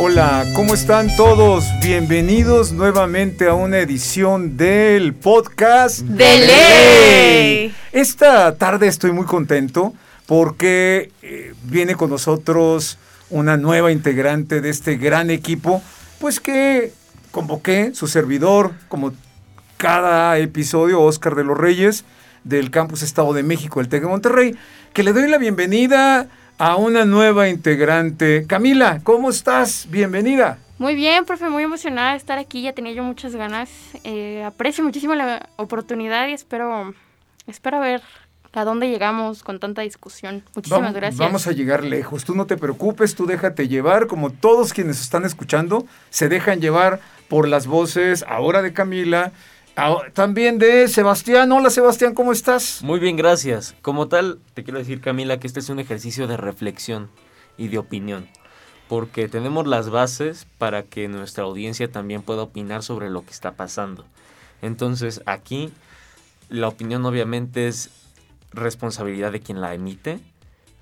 Hola, ¿cómo están todos? Bienvenidos nuevamente a una edición del podcast de ley. Esta tarde estoy muy contento porque eh, viene con nosotros una nueva integrante de este gran equipo, pues que convoqué su servidor, como cada episodio, Oscar de los Reyes, del Campus Estado de México, el TEC de Monterrey, que le doy la bienvenida a una nueva integrante. Camila, ¿cómo estás? Bienvenida. Muy bien, profe, muy emocionada de estar aquí, ya tenía yo muchas ganas. Eh, aprecio muchísimo la oportunidad y espero, espero ver a dónde llegamos con tanta discusión. Muchísimas gracias. Vamos a llegar lejos. Tú no te preocupes, tú déjate llevar, como todos quienes están escuchando, se dejan llevar por las voces ahora de Camila también de Sebastián. Hola Sebastián, ¿cómo estás? Muy bien, gracias. Como tal, te quiero decir Camila que este es un ejercicio de reflexión y de opinión, porque tenemos las bases para que nuestra audiencia también pueda opinar sobre lo que está pasando. Entonces aquí la opinión obviamente es responsabilidad de quien la emite,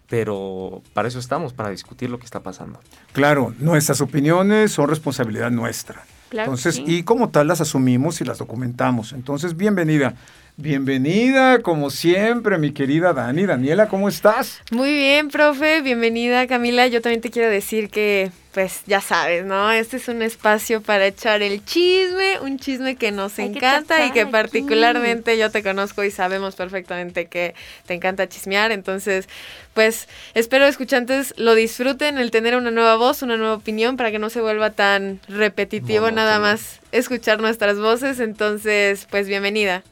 pero para eso estamos, para discutir lo que está pasando. Claro, nuestras opiniones son responsabilidad nuestra. Entonces, y como tal las asumimos y las documentamos. Entonces, bienvenida. Bienvenida, como siempre, mi querida Dani. Daniela, ¿cómo estás? Muy bien, profe. Bienvenida, Camila. Yo también te quiero decir que, pues, ya sabes, ¿no? Este es un espacio para echar el chisme, un chisme que nos encanta y que particularmente yo te conozco y sabemos perfectamente que te encanta chismear. Entonces, pues, espero escuchantes lo disfruten, el tener una nueva voz, una nueva opinión, para que no se vuelva tan repetitivo nada más escuchar nuestras voces. Entonces, pues, bienvenida.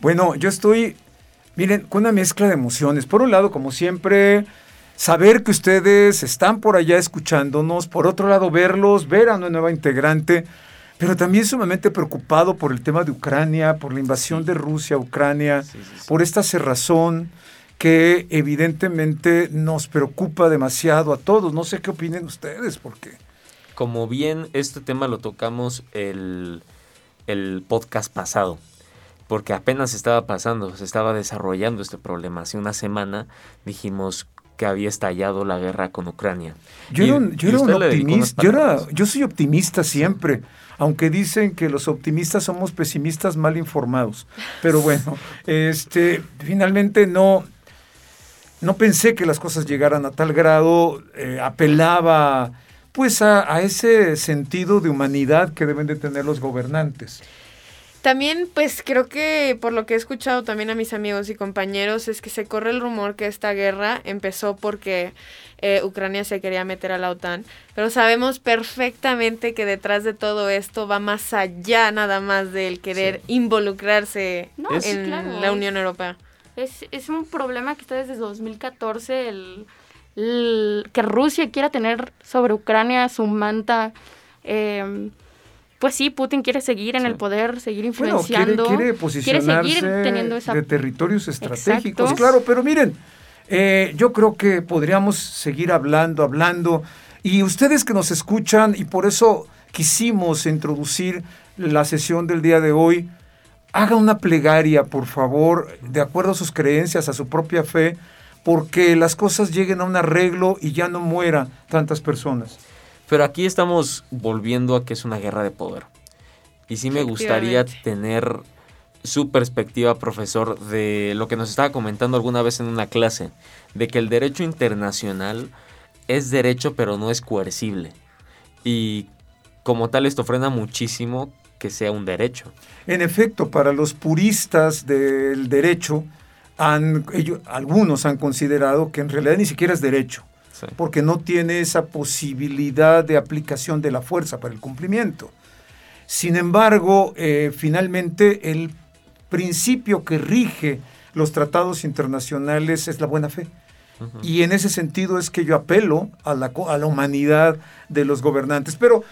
Bueno, yo estoy, miren, con una mezcla de emociones. Por un lado, como siempre, saber que ustedes están por allá escuchándonos. Por otro lado, verlos, ver a una nueva integrante. Pero también sumamente preocupado por el tema de Ucrania, por la invasión de Rusia a Ucrania, por esta cerrazón que evidentemente nos preocupa demasiado a todos. No sé qué opinen ustedes, porque... Como bien este tema lo tocamos el, el podcast pasado, porque apenas estaba pasando, se estaba desarrollando este problema. Hace una semana dijimos que había estallado la guerra con Ucrania. Yo, era, un optimista, yo, era, yo soy optimista siempre, aunque dicen que los optimistas somos pesimistas mal informados. Pero bueno, este, finalmente no, no pensé que las cosas llegaran a tal grado, eh, apelaba pues a, a ese sentido de humanidad que deben de tener los gobernantes. También, pues creo que por lo que he escuchado también a mis amigos y compañeros es que se corre el rumor que esta guerra empezó porque eh, Ucrania se quería meter a la OTAN, pero sabemos perfectamente que detrás de todo esto va más allá nada más del querer involucrarse en la Unión Europea. Es, es, un problema que está desde 2014, el, que Rusia quiera tener sobre Ucrania su manta. Eh, pues sí, Putin quiere seguir en el poder, seguir influenciando. quiere, quiere, posicionarse seguir teniendo esa... de territorios estratégicos, claro, pero miren, eh, yo creo que podríamos seguir hablando, hablando, y ustedes que nos escuchan, y por eso quisimos introducir la sesión del día de hoy, haga una plegaria, por favor, de acuerdo a sus creencias, a su propia fe, porque las cosas lleguen a un arreglo y ya no mueran tantas personas. Pero aquí estamos volviendo a que es una guerra de poder. Y sí me gustaría tener su perspectiva, profesor, de lo que nos estaba comentando alguna vez en una clase, de que el derecho internacional es derecho pero no es coercible. Y como tal esto frena muchísimo que sea un derecho. En efecto, para los puristas del derecho, han, ellos, algunos han considerado que en realidad ni siquiera es derecho porque no tiene esa posibilidad de aplicación de la fuerza para el cumplimiento. Sin embargo, eh, finalmente el principio que rige los tratados internacionales es la buena fe. Y en ese sentido es que yo apelo a la, a la humanidad de los gobernantes. Pero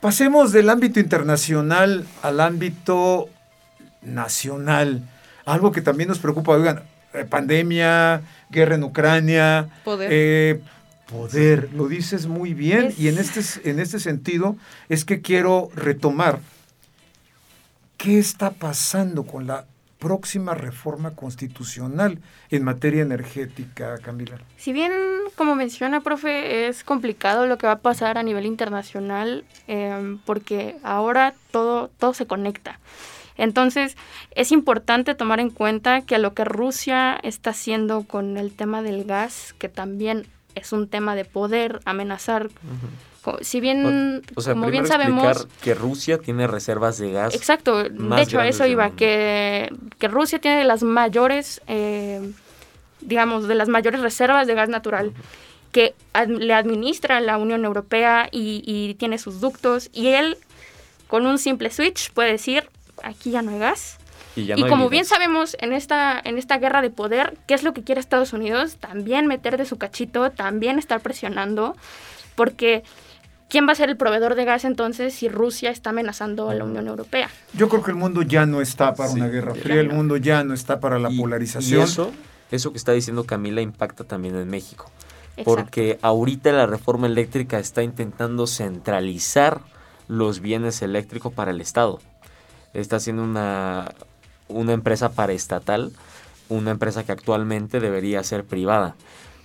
pasemos del ámbito internacional al ámbito nacional. Algo que también nos preocupa, oigan, eh, pandemia, guerra en Ucrania, Poder. Eh, Poder, lo dices muy bien y en este, en este sentido es que quiero retomar qué está pasando con la próxima reforma constitucional en materia energética, Camila. Si bien como menciona, profe, es complicado lo que va a pasar a nivel internacional em, porque ahora todo, todo se conecta. Entonces, es importante tomar en cuenta que a lo que Rusia está haciendo con el tema del gas, que también es un tema de poder amenazar. Si bien, como bien sabemos... que Rusia tiene reservas de gas. Exacto, de hecho a eso iba, que, que, Rusia tiene las mayores, eh, digamos, de las mayores reservas de gas natural. que le administra la Unión Europea y, y, tiene sus ductos y él con un simple switch puede decir aquí ya no hay gas y, como bien sabemos en esta, en esta guerra de poder, ¿qué es lo que quiere Estados Unidos? También meter de su cachito, también estar presionando, porque ¿quién va a ser el proveedor de gas entonces si Rusia está amenazando a la Unión Europea? Yo creo que el mundo ya no está para una guerra fría, el mundo ya no está para la polarización. eso, eso que está diciendo Camila impacta también en México. Porque ahorita la reforma eléctrica está intentando centralizar los bienes eléctricos para el Estado. Está haciendo una, una empresa paraestatal, una empresa que actualmente debería ser privada.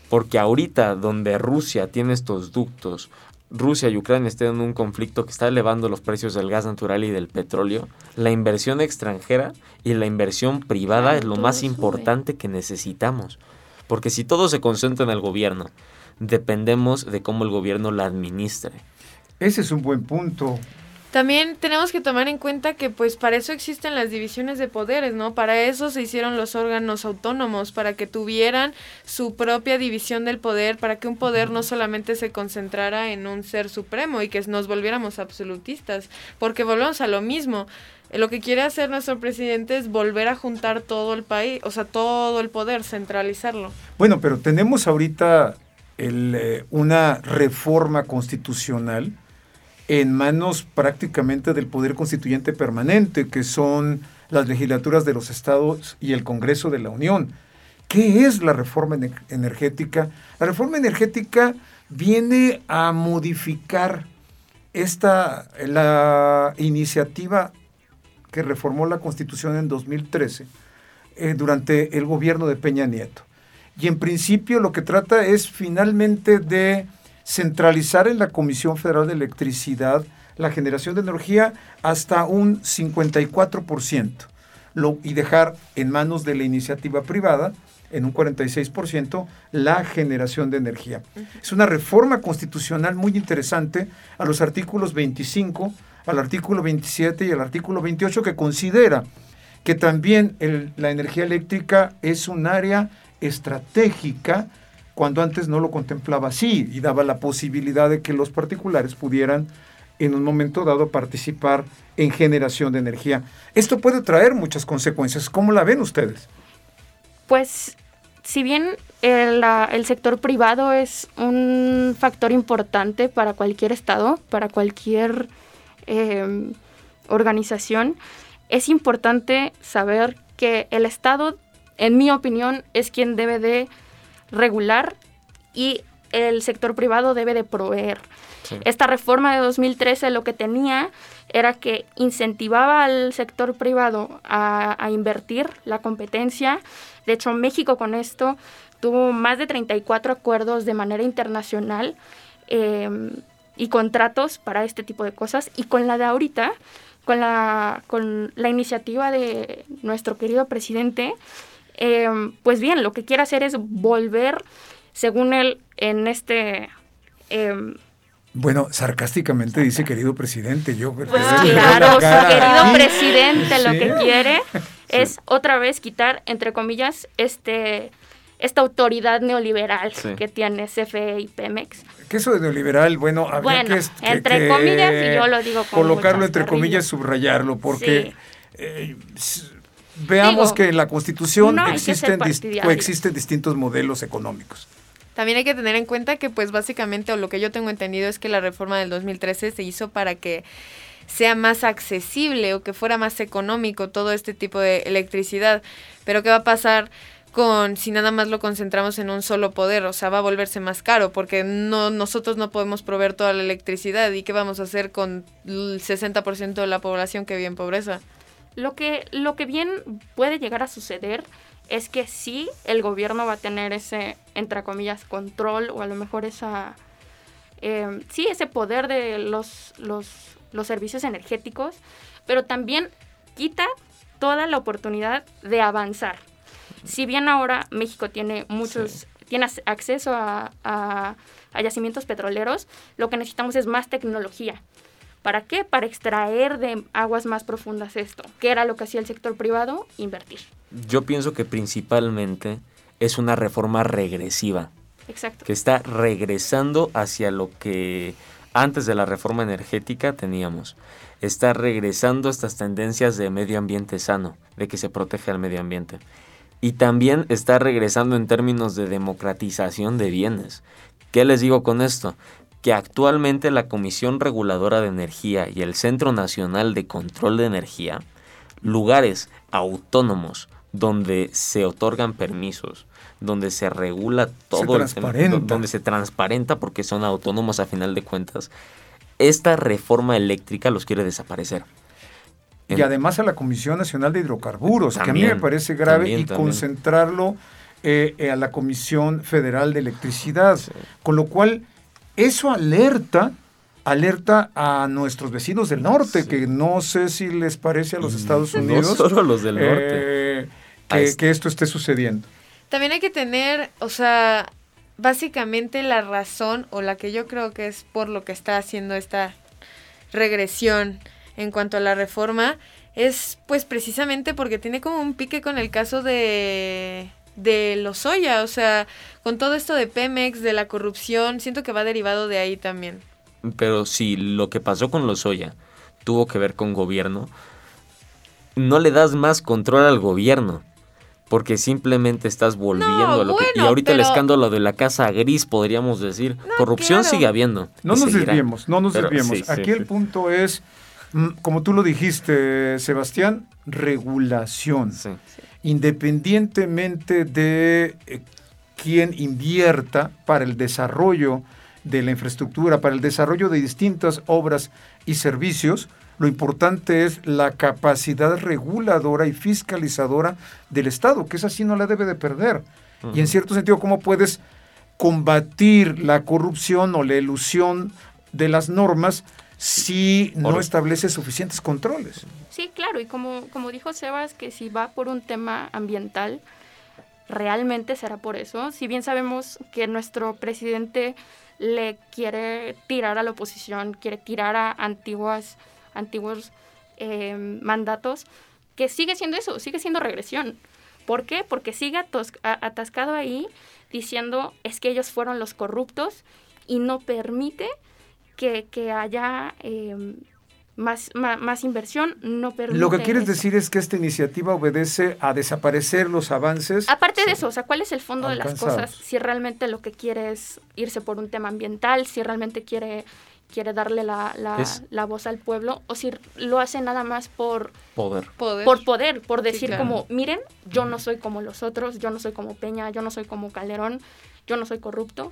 Porque ahorita donde Rusia tiene estos ductos, Rusia y Ucrania están en un conflicto que está elevando los precios del gas natural y del petróleo, la inversión extranjera y la inversión privada es lo más importante que necesitamos. Porque si todo se concentra en el gobierno, dependemos de cómo el gobierno la administre. Ese es un buen punto. También tenemos que tomar en cuenta que pues para eso existen las divisiones de poderes, ¿no? Para eso se hicieron los órganos autónomos, para que tuvieran su propia división del poder, para que un poder no solamente se concentrara en un ser supremo y que nos volviéramos absolutistas, porque volvemos a lo mismo. Lo que quiere hacer nuestro presidente es volver a juntar todo el país, o sea, todo el poder, centralizarlo. Bueno, pero tenemos ahorita el, eh, una reforma constitucional en manos prácticamente del Poder Constituyente Permanente, que son las legislaturas de los estados y el Congreso de la Unión. ¿Qué es la reforma energética? La reforma energética viene a modificar esta la iniciativa que reformó la Constitución en 2013 eh, durante el gobierno de Peña Nieto. Y en principio lo que trata es finalmente de centralizar en la Comisión Federal de Electricidad la generación de energía hasta un 54% lo, y dejar en manos de la iniciativa privada en un 46% la generación de energía. Es una reforma constitucional muy interesante a los artículos 25, al artículo 27 y al artículo 28 que considera que también la energía eléctrica es un área estratégica cuando antes no lo contemplaba así y daba la posibilidad de que los particulares pudieran en un momento dado participar en generación de energía. Esto puede traer muchas consecuencias. ¿Cómo la ven ustedes? Pues si bien el, sector privado es un factor importante para cualquier estado, para cualquier em, organización, es importante saber que el estado, en mi opinión, es quien debe de regular y el sector privado debe de proveer. Esta reforma de 2013 lo que tenía era que incentivaba al sector privado a, invertir la competencia. De hecho, México con esto tuvo más de 34 acuerdos de manera internacional em, y contratos para este tipo de cosas. Y con la de ahorita, con la, con la iniciativa de nuestro querido presidente, Em, pues bien, lo que quiere hacer es volver, según él, en este... Em, bueno, sarcásticamente dice querido presidente, yo... Pues claro, su querido presidente lo que quiere es otra vez quitar, entre comillas, este esta autoridad neoliberal que tiene CFE y Pemex. ¿Qué eso de neoliberal? Bueno, habría que, entre comillas, y yo lo digo con Colocarlo entre comillas, subrayarlo, porque eh, veamos que en la Constitución existen, coexisten distintos modelos económicos. También hay que tener en cuenta que, pues básicamente, o lo que yo tengo entendido es que la reforma del 2013 se hizo para que sea más accesible o que fuera más económico todo este tipo de electricidad. Pero ¿qué va a pasar con si nada más lo concentramos en un solo poder? O sea, va a volverse más caro porque no nosotros no podemos proveer toda la electricidad. ¿Y qué vamos a hacer con el 60% de la población que vive en pobreza? Lo que, lo que bien puede llegar a suceder es que sí, el gobierno va a tener ese, entre comillas, control o a lo mejor esa, eh, sí, ese poder de los, los, los servicios energéticos, pero también quita toda la oportunidad de avanzar. Si bien ahora México tiene muchos, tiene acceso a, a, yacimientos petroleros, lo que necesitamos es más tecnología. ¿Para qué? Para extraer de aguas más profundas esto. ¿Qué era lo que hacía el sector privado? Invertir. Yo pienso que principalmente es una reforma regresiva. Exacto. Que está regresando hacia lo que antes de la reforma energética teníamos. Está regresando a estas tendencias de medio ambiente sano, de que se protege al medio ambiente. Y también está regresando en términos de democratización de bienes. ¿Qué les digo con esto? Que actualmente la Comisión Reguladora de Energía y el Centro Nacional de Control de Energía, lugares autónomos donde se otorgan permisos, donde se regula todo, el tema, donde se transparenta porque son autónomos a final de cuentas, esta reforma eléctrica los quiere desaparecer. Y además a la Comisión Nacional de Hidrocarburos, que a mí me parece grave, y concentrarlo eh, a la Comisión Federal de Electricidad, con lo cual eso alerta alerta a nuestros vecinos del norte, que no sé si les parece a los Estados Unidos. No solo a los del norte. Eh, que, esto esté sucediendo. También hay que tener, o sea, básicamente la razón, o la que yo creo que es por lo que está haciendo esta regresión en cuanto a la reforma, es pues precisamente porque tiene como un pique con el caso de de Lozoya, o sea, con todo esto de Pemex, de la corrupción, siento que va derivado de ahí también. Pero si lo que pasó con Lozoya tuvo que ver con gobierno, no le das más control al gobierno. Porque simplemente estás volviendo a lo que... Y ahorita el escándalo de la casa gris, podríamos decir. Corrupción sigue habiendo. No nos desviemos, no nos desviemos. Aquí el punto es, mm, como tú lo dijiste, Sebastián, regulación. Sí independientemente de eh, quién invierta para el desarrollo de la infraestructura, para el desarrollo de distintas obras y servicios, lo importante es la capacidad reguladora y fiscalizadora del Estado, que esa sí no la debe de perder. Y en cierto sentido, ¿cómo puedes combatir la corrupción o la ilusión de las normas si no establece suficientes controles. Sí, claro, y como, como dijo Sebas, que si va por un tema ambiental, realmente será por eso. Si bien sabemos que nuestro presidente le quiere tirar a la oposición, quiere tirar a antiguas, antiguos eh, mandatos, que sigue siendo eso, sigue siendo regresión. ¿Por qué? Porque sigue atascado ahí diciendo es que ellos fueron los corruptos y no permite que, haya em, más, más, inversión, no permite. Lo que quieres decir es que esta iniciativa obedece a desaparecer los avances. Aparte de eso, o sea, ¿cuál es el fondo de las cosas? Si realmente lo que quiere es irse por un tema ambiental, si realmente quiere quiere darle la, la, voz al pueblo o si lo hace nada más por poder. Por poder, por decir como, miren, yo no soy como los otros, yo no soy como Peña, yo no soy como Calderón, yo no soy corrupto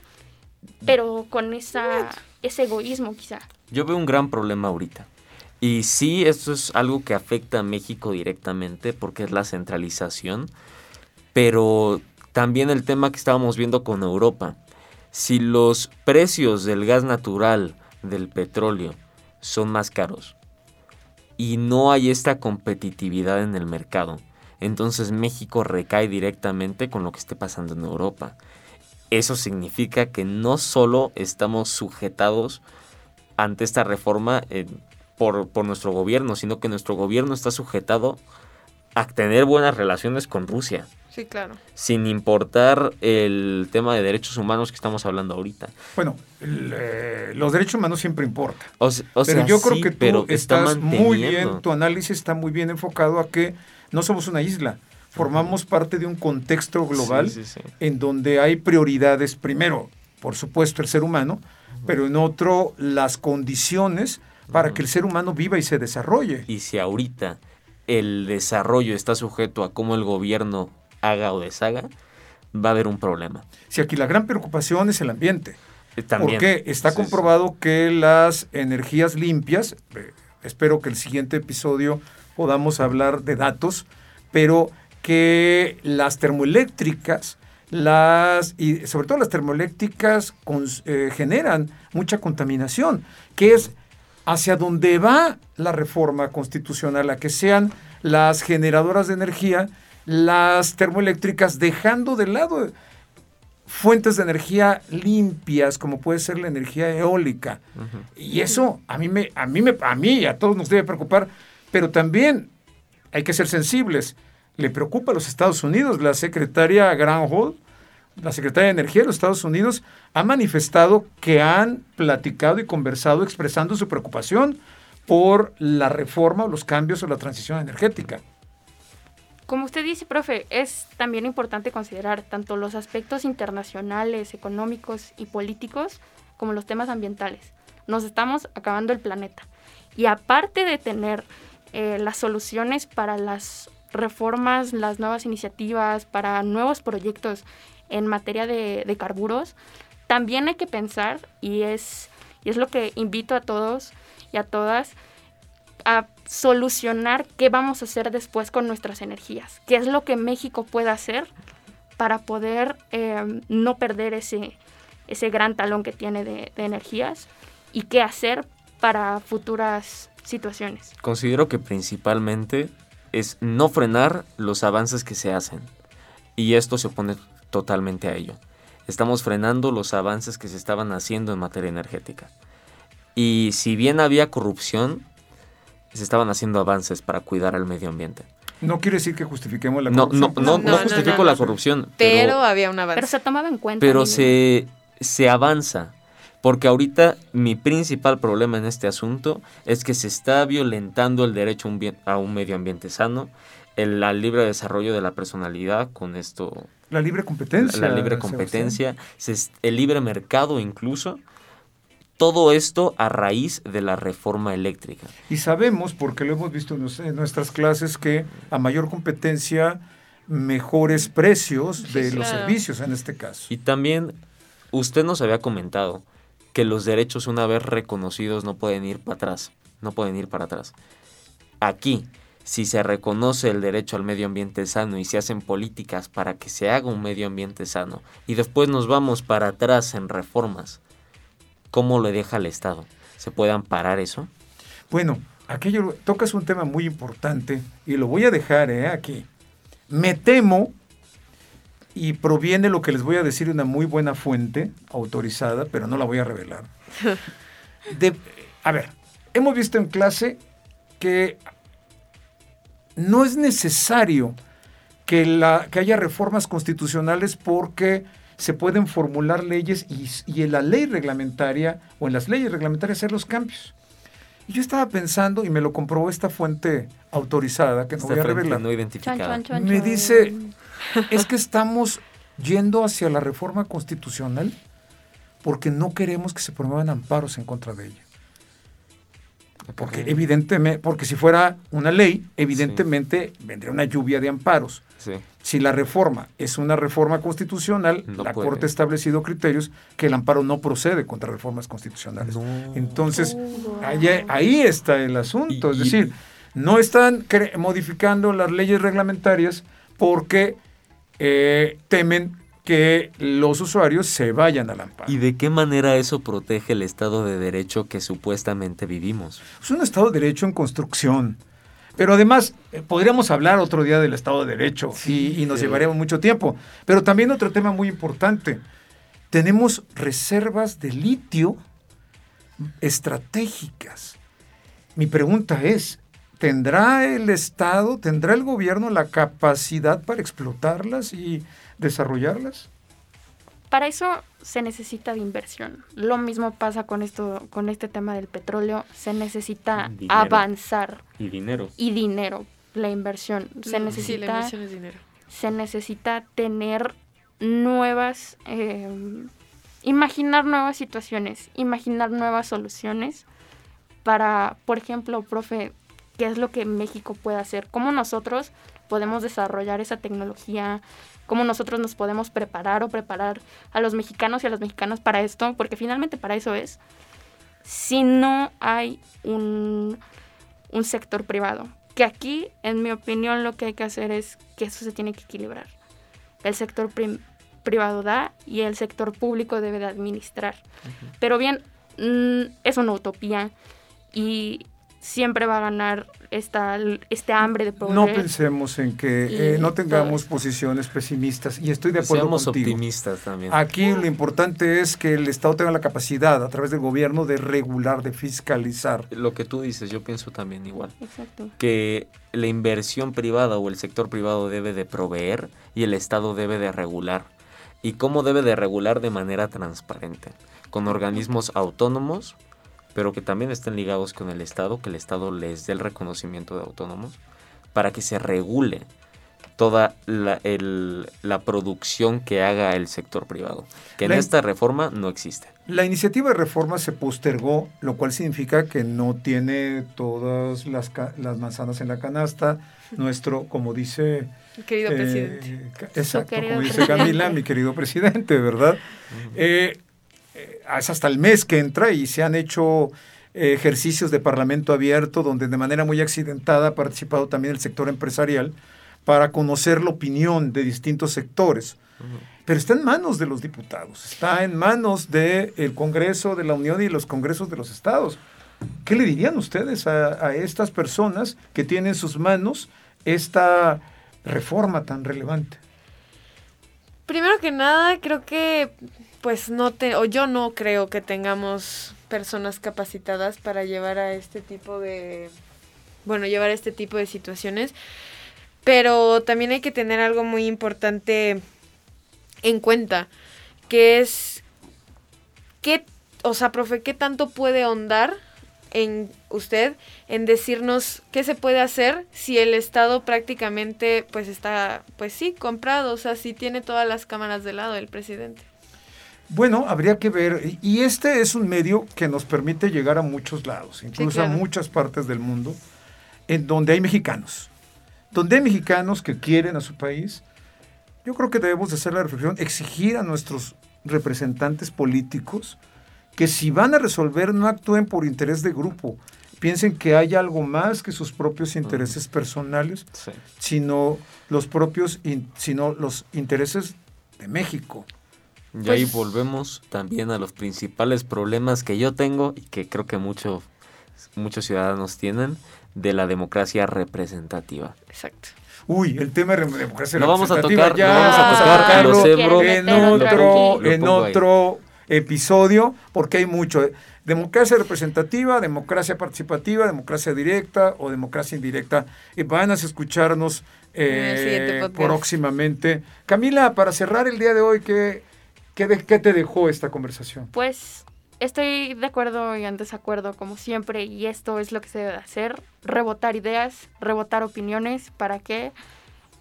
pero con esa, ese egoísmo quizá. Yo veo un gran problema ahorita. Y sí, esto es algo que afecta a México directamente porque es la centralización, pero también el tema que estábamos viendo con Europa. Si los precios del gas natural, del petróleo, son más caros y no hay esta competitividad en el mercado, entonces México recae directamente con lo que esté pasando en Europa eso significa que no solo estamos sujetados ante esta reforma eh, por, nuestro gobierno, sino que nuestro gobierno está sujetado a tener buenas relaciones con Rusia. Sí, claro. Sin importar el tema de derechos humanos que estamos hablando ahorita. Bueno, eh, los derechos humanos siempre importan. pero yo creo que tú estás muy bien, tu análisis está muy bien enfocado a que no somos una isla formamos parte de un contexto global en donde hay prioridades, primero, por supuesto, el ser humano, pero en otro, las condiciones para que el ser humano viva y se desarrolle. Y si ahorita el desarrollo está sujeto a cómo el gobierno haga o deshaga, va a haber un problema. Si aquí la gran preocupación es el ambiente. Eh, también. Porque está comprobado que las energías limpias, eh, espero que el siguiente episodio podamos hablar de datos, pero que las termoeléctricas, las, y sobre todo las termoeléctricas eh, generan mucha contaminación, que es hacia donde va la reforma constitucional, a que sean las generadoras de energía, las termoeléctricas, dejando de lado fuentes de energía limpias, como puede ser la energía eólica. Y eso a mí, me, a, mí me, a mí y a todos nos debe preocupar, pero también hay que ser sensibles. Le preocupa a los Estados Unidos. La secretaria Granholm, la secretaria de Energía de los Estados Unidos, ha manifestado que han platicado y conversado expresando su preocupación por la reforma o los cambios o la transición energética. Como usted dice, profe, es también importante considerar tanto los aspectos internacionales, económicos y políticos como los temas ambientales. Nos estamos acabando el planeta. Y aparte de tener eh, las soluciones para las reformas, las nuevas iniciativas, para nuevos proyectos en materia de, carburos, también hay que pensar, y es, es lo que invito a todos y a todas, a solucionar qué vamos a hacer después con nuestras energías, qué es lo que México puede hacer para poder eh, no perder ese, ese gran talón que tiene de energías y qué hacer para futuras situaciones. Considero que principalmente es no frenar los avances que se hacen y esto se opone totalmente a ello. Estamos frenando los avances que se estaban haciendo en materia energética. Y si bien había corrupción, se estaban haciendo avances para cuidar al medio ambiente. No quiere decir que justifiquemos la no, corrupción. No, no, no, justifico la corrupción. Pero, había un avance. Pero se tomaba en cuenta. Pero se, se avanza. Porque ahorita mi principal problema en este asunto es que se está violentando el derecho a un, a un medio ambiente sano, el, libre desarrollo de la personalidad con esto. La libre competencia. La, libre competencia, el libre mercado incluso todo esto a raíz de la reforma eléctrica. Y sabemos, porque lo hemos visto en nuestras clases, que a mayor competencia, mejores precios de los servicios en este caso. Y también usted nos había comentado que los derechos una vez reconocidos no pueden ir para atrás, no pueden ir para atrás. Aquí, si se reconoce el derecho al medio ambiente sano y se hacen políticas para que se haga un medio ambiente sano y después nos vamos para atrás en reformas, ¿cómo lo deja el Estado? ¿Se puede amparar eso? Bueno, aquello tocas un tema muy importante y lo voy a dejar ¿eh? aquí. Me temo, y proviene lo que les voy a decir de una muy buena fuente autorizada, pero no la voy a revelar. De, a ver, hemos visto en clase que no es necesario que, la, que haya reformas constitucionales porque se pueden formular leyes y, en la ley reglamentaria o en las leyes reglamentarias hacer los cambios. Y yo estaba pensando, y me lo comprobó esta fuente autorizada, que no voy a revelar, no identificada. me dice, es que estamos yendo hacia la reforma constitucional porque no queremos que se promuevan amparos en contra de ella. Porque evidentemente, porque si fuera una ley, evidentemente vendría una lluvia de amparos. Si la reforma es una reforma constitucional, la Corte ha establecido criterios que el amparo no procede contra reformas constitucionales. Entonces, ahí, está el asunto. es decir, no están modificando las leyes reglamentarias porque eh, temen que los usuarios se vayan al amparo. ¿Y de qué manera eso protege el Estado de Derecho que supuestamente vivimos? Es un Estado de Derecho en construcción. Pero además, eh, podríamos hablar otro día del Estado de Derecho y, nos llevaríamos mucho tiempo. Pero también otro tema muy importante. Tenemos reservas de litio estratégicas. Mi pregunta es, ¿tendrá el Estado, tendrá el gobierno la capacidad para explotarlas y desarrollarlas? Para eso se necesita de inversión. Lo mismo pasa con esto, con este tema del petróleo. Se necesita avanzar. Y dinero. Y dinero. La inversión. Se necesita. dinero. Se necesita tener nuevas. Eh, imaginar nuevas situaciones. Imaginar nuevas soluciones. Para, por ejemplo, profe, ¿qué es lo que México puede hacer? ¿Cómo nosotros podemos desarrollar esa tecnología? cómo nosotros nos podemos preparar o preparar a los mexicanos y a los mexicanos para esto, porque finalmente para eso es, si no hay un, sector privado que aquí, en mi opinión, lo que hay que hacer es que eso se tiene que equilibrar. El sector privado da y el sector público debe de administrar. Pero bien, mm, es una utopía y siempre va a ganar esta, este hambre de poder. No pensemos en que eh, no tengamos posiciones pesimistas y estoy de acuerdo Seamos contigo. optimistas también. Aquí lo importante es que el Estado tenga la capacidad a través del gobierno de regular, de fiscalizar. Lo que tú dices, yo pienso también igual. Exacto. Que la inversión privada o el sector privado debe de proveer y el Estado debe de regular. ¿Y cómo debe de regular de manera transparente? Con organismos autónomos pero que también estén ligados con el Estado, que el Estado les dé el reconocimiento de autónomos, para que se regule toda la, producción que haga el sector privado, que en esta reforma no existe. La iniciativa de reforma se postergó, lo cual significa que no tiene todas las, las manzanas en la canasta. Nuestro, como dice... Querido eh, presidente. Exacto, como dice Camila, mi querido presidente, ¿verdad? Eh, es hasta el mes que entra y se han hecho eh, ejercicios de parlamento abierto donde de manera muy accidentada ha participado también el sector empresarial para conocer la opinión de distintos sectores. Pero está en manos de los diputados, está en manos del Congreso de la Unión y los Congresos de los Estados. ¿Qué le dirían ustedes a, a estas personas que tienen en sus manos esta reforma tan relevante? Primero que nada, creo que pues no te, o yo no creo que tengamos personas capacitadas para llevar a este tipo de, bueno, llevar a este tipo de situaciones. Pero también hay que tener algo muy importante en cuenta, que es, ¿qué, o sea, profe, qué tanto puede ahondar en usted en decirnos qué se puede hacer si el Estado prácticamente pues está, pues sí, comprado, o sea, si tiene todas las cámaras de lado el presidente. Bueno, habría que ver, y este es un medio que nos permite llegar a muchos lados, incluso a muchas partes del mundo, en donde hay mexicanos, donde hay mexicanos que quieren a su país. Yo creo que debemos hacer la reflexión, exigir a nuestros representantes políticos que si van a resolver no actúen por interés de grupo, piensen que hay algo más que sus propios intereses personales, sino los propios, sino los intereses de México. Y ahí pues volvemos también a los principales problemas que yo tengo y que creo que muchos muchos ciudadanos tienen de la democracia representativa. Exacto. Uy, el tema de democracia lo vamos a tocar, ya, vamos a tocar en otro, en otro episodio, porque hay mucho. Democracia representativa, democracia participativa, democracia directa o democracia indirecta. Y van a escucharnos eh, próximamente. Camila, para cerrar el día de hoy, ¿qué, ¿Qué, te dejó esta conversación? Pues estoy de acuerdo y en desacuerdo como siempre y esto es lo que se debe hacer, rebotar ideas, rebotar opiniones, ¿para qué?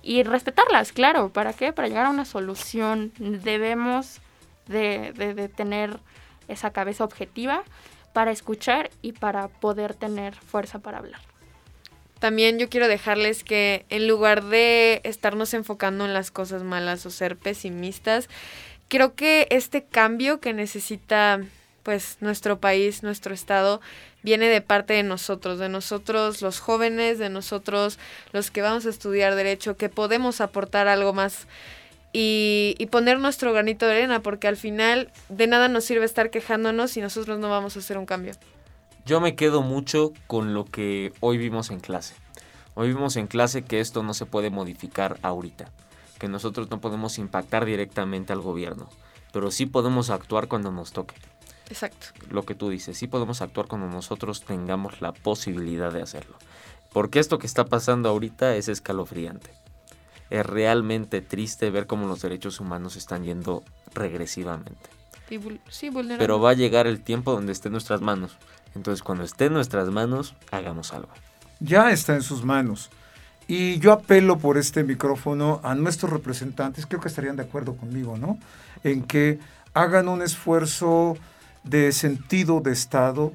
Y respetarlas, claro, ¿para qué? Para llegar a una solución debemos de, de tener esa cabeza objetiva para escuchar y para poder tener fuerza para hablar. También yo quiero dejarles que en lugar de estarnos enfocando en las cosas malas o ser pesimistas, creo que este cambio que necesita pues nuestro país, nuestro estado, viene de parte de nosotros, de nosotros los jóvenes, de nosotros los que vamos a estudiar derecho, que podemos aportar algo más y, poner nuestro granito de arena, porque al final de nada nos sirve estar quejándonos si nosotros no vamos a hacer un cambio. Yo me quedo mucho con lo que hoy vimos en clase. Hoy vimos en clase que esto no se puede modificar ahorita que nosotros no podemos impactar directamente al gobierno, pero sí podemos actuar cuando nos toque. Exacto. Lo que tú dices, sí podemos actuar cuando nosotros tengamos la posibilidad de hacerlo. Porque esto que está pasando ahorita es escalofriante. Es realmente triste ver cómo los derechos humanos están yendo regresivamente. Sí, Pero va a llegar el tiempo donde esté en nuestras manos. Entonces, cuando esté en nuestras manos, hagamos algo. Ya está en sus manos. Y yo apelo por este micrófono a nuestros representantes, creo que estarían de acuerdo conmigo, ¿no? En que hagan un esfuerzo de sentido de Estado,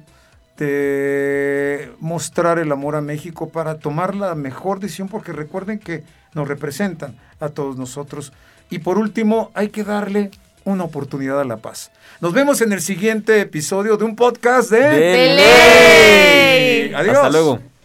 de mostrar el amor a México para tomar la mejor decisión, porque recuerden que nos representan a todos nosotros. Y por último, hay que darle una oportunidad a la paz. Nos vemos en el siguiente episodio de un podcast de, de Adiós. Hasta luego.